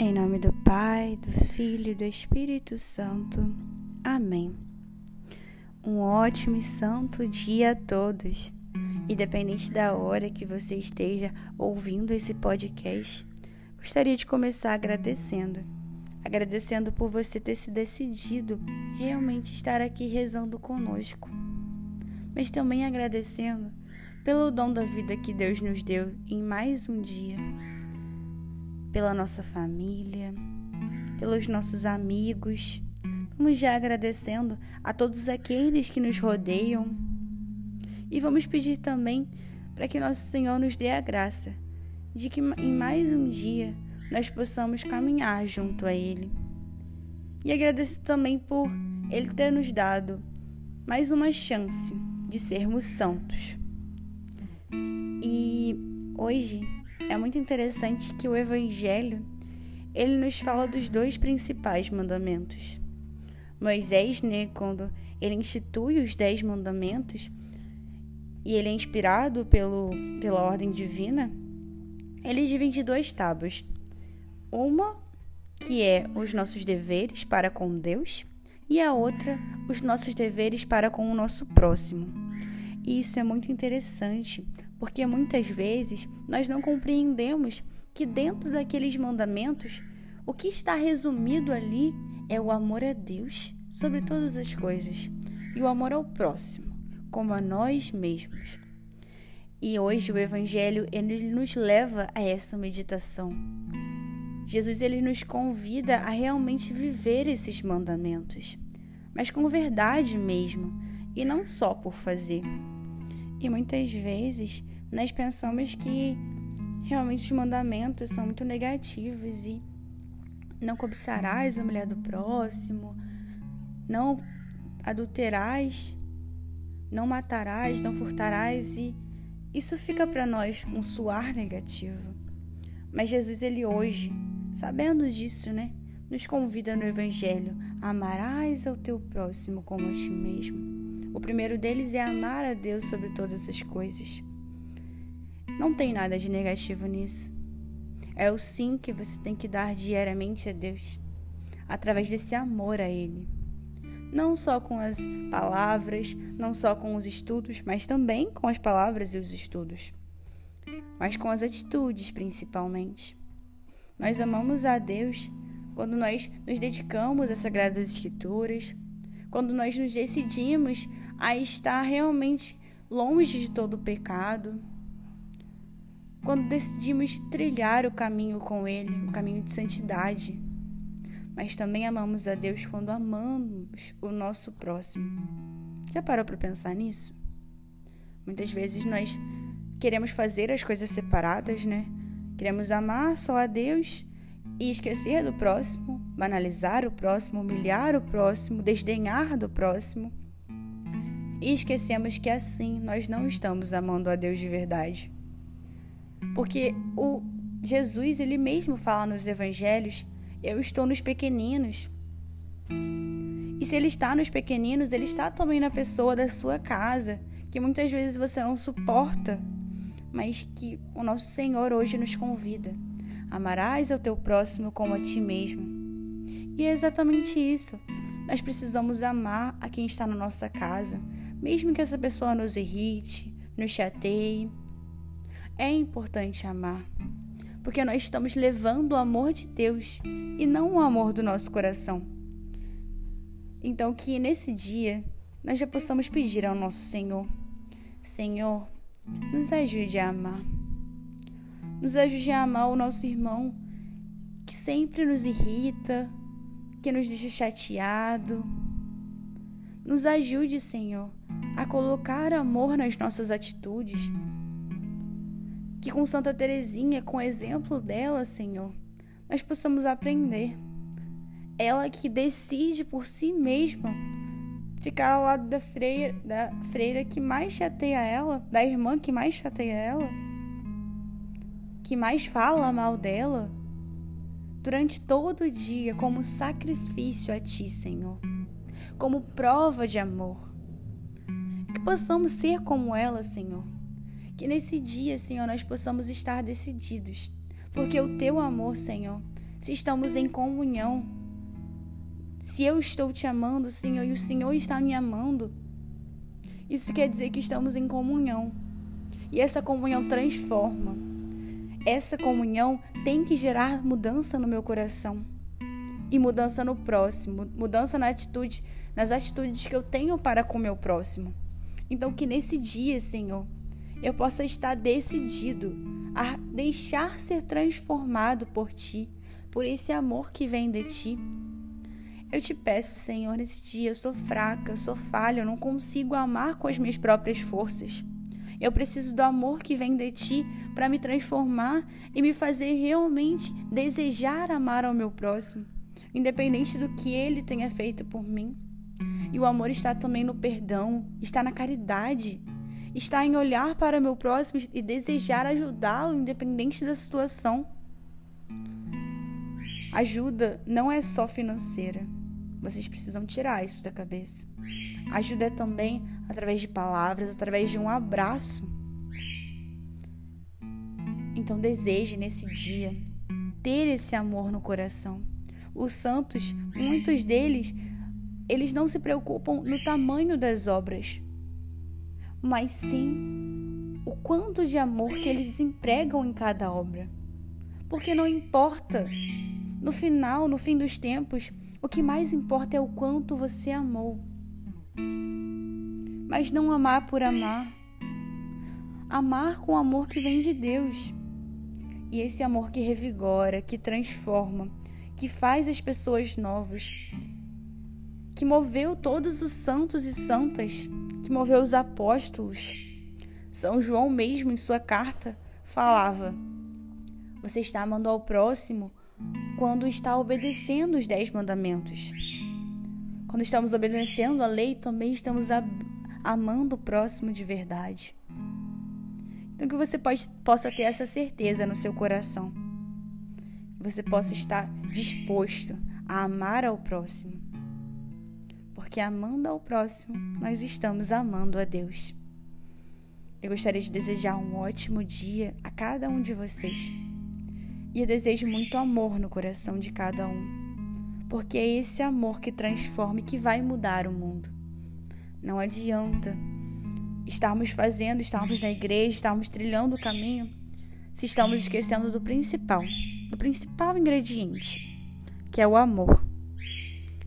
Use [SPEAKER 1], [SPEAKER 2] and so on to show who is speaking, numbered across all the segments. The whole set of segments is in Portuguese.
[SPEAKER 1] Em nome do Pai, do Filho e do Espírito Santo. Amém. Um ótimo e santo dia a todos. Independente da hora que você esteja ouvindo esse podcast, gostaria de começar agradecendo. Agradecendo por você ter se decidido realmente estar aqui rezando conosco. Mas também agradecendo pelo dom da vida que Deus nos deu em mais um dia pela nossa família, pelos nossos amigos. Vamos já agradecendo a todos aqueles que nos rodeiam. E vamos pedir também para que nosso Senhor nos dê a graça de que em mais um dia nós possamos caminhar junto a Ele. E agradecer também por Ele ter nos dado mais uma chance de sermos santos. E hoje é muito interessante que o evangelho ele nos fala dos dois principais mandamentos. Moisés, né, quando ele institui os dez mandamentos e ele é inspirado pelo, pela ordem divina, ele divide duas tábuas. Uma que é os nossos deveres para com Deus e a outra os nossos deveres para com o nosso próximo. E isso é muito interessante, porque muitas vezes nós não compreendemos que dentro daqueles mandamentos, o que está resumido ali é o amor a Deus sobre todas as coisas e o amor ao próximo, como a nós mesmos. E hoje o evangelho ele nos leva a essa meditação. Jesus ele nos convida a realmente viver esses mandamentos, mas com verdade mesmo, e não só por fazer. E muitas vezes nós pensamos que realmente os mandamentos são muito negativos e não cobiçarás a mulher do próximo, não adulterás, não matarás, não furtarás e isso fica para nós um suar negativo. Mas Jesus ele hoje, sabendo disso, né, nos convida no evangelho: amarás ao teu próximo como a ti mesmo. O primeiro deles é amar a Deus sobre todas as coisas. Não tem nada de negativo nisso. É o sim que você tem que dar diariamente a Deus, através desse amor a Ele. Não só com as palavras, não só com os estudos, mas também com as palavras e os estudos, mas com as atitudes principalmente. Nós amamos a Deus quando nós nos dedicamos às Sagradas Escrituras, quando nós nos decidimos a estar realmente longe de todo o pecado, quando decidimos trilhar o caminho com Ele, o caminho de santidade. Mas também amamos a Deus quando amamos o nosso próximo. Já parou para pensar nisso? Muitas vezes nós queremos fazer as coisas separadas, né? Queremos amar só a Deus e esquecer do próximo, banalizar o próximo, humilhar o próximo, desdenhar do próximo. E esquecemos que assim nós não estamos amando a Deus de verdade. Porque o Jesus, ele mesmo fala nos evangelhos: Eu estou nos pequeninos. E se ele está nos pequeninos, ele está também na pessoa da sua casa, que muitas vezes você não suporta, mas que o nosso Senhor hoje nos convida. Amarás ao teu próximo como a ti mesmo. E é exatamente isso. Nós precisamos amar a quem está na nossa casa, mesmo que essa pessoa nos irrite, nos chateie. É importante amar, porque nós estamos levando o amor de Deus e não o amor do nosso coração. Então, que nesse dia nós já possamos pedir ao nosso Senhor: Senhor, nos ajude a amar. Nos ajude a amar o nosso irmão que sempre nos irrita, que nos deixa chateado. Nos ajude, Senhor, a colocar amor nas nossas atitudes. Que com Santa Teresinha, com o exemplo dela, Senhor, nós possamos aprender. Ela que decide por si mesma ficar ao lado da freira, da freira que mais chateia ela, da irmã que mais chateia ela, que mais fala mal dela, durante todo o dia como sacrifício a Ti, Senhor, como prova de amor. Que possamos ser como ela, Senhor. Que nesse dia, Senhor, nós possamos estar decididos, porque o Teu amor, Senhor, se estamos em comunhão. Se eu estou te amando, Senhor, e o Senhor está me amando, isso quer dizer que estamos em comunhão. E essa comunhão transforma. Essa comunhão tem que gerar mudança no meu coração e mudança no próximo, mudança na atitude, nas atitudes que eu tenho para com o meu próximo. Então que nesse dia, Senhor, eu possa estar decidido a deixar ser transformado por ti, por esse amor que vem de ti. Eu te peço, Senhor, nesse dia, eu sou fraca, eu sou falha, eu não consigo amar com as minhas próprias forças. Eu preciso do amor que vem de ti para me transformar e me fazer realmente desejar amar ao meu próximo, independente do que ele tenha feito por mim. E o amor está também no perdão, está na caridade, está em olhar para o meu próximo e desejar ajudá-lo, independente da situação. Ajuda não é só financeira. Vocês precisam tirar isso da cabeça. Ajuda é também através de palavras, através de um abraço. Então deseje nesse dia ter esse amor no coração. Os santos, muitos deles, eles não se preocupam no tamanho das obras, mas sim o quanto de amor que eles empregam em cada obra. Porque não importa, no final, no fim dos tempos, o que mais importa é o quanto você amou. Mas não amar por amar. Amar com o amor que vem de Deus. E esse amor que revigora, que transforma, que faz as pessoas novas, que moveu todos os santos e santas que moveu os apóstolos. São João mesmo, em sua carta, falava: Você está amando ao próximo quando está obedecendo os dez mandamentos. Quando estamos obedecendo a lei, também estamos amando o próximo de verdade. Então, que você pode, possa ter essa certeza no seu coração. Que você possa estar disposto a amar ao próximo porque amando ao próximo, nós estamos amando a Deus. Eu gostaria de desejar um ótimo dia a cada um de vocês. E eu desejo muito amor no coração de cada um, porque é esse amor que transforma e que vai mudar o mundo. Não adianta estarmos fazendo, estarmos na igreja, estarmos trilhando o caminho, se estamos esquecendo do principal, do principal ingrediente, que é o amor.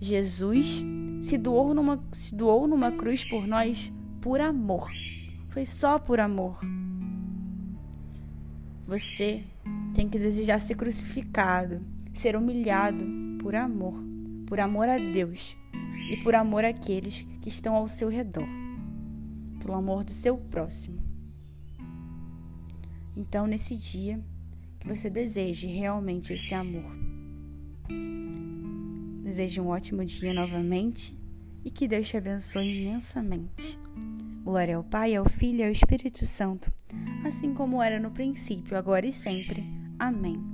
[SPEAKER 1] Jesus se doou numa, se doou numa cruz por nós por amor. Foi só por amor. Você tem que desejar ser crucificado, ser humilhado por amor, por amor a Deus e por amor àqueles que estão ao seu redor, pelo amor do seu próximo. Então, nesse dia, que você deseje realmente esse amor. Desejo um ótimo dia novamente e que Deus te abençoe imensamente. Glória ao Pai, ao Filho e ao Espírito Santo, assim como era no princípio, agora e sempre. Amém.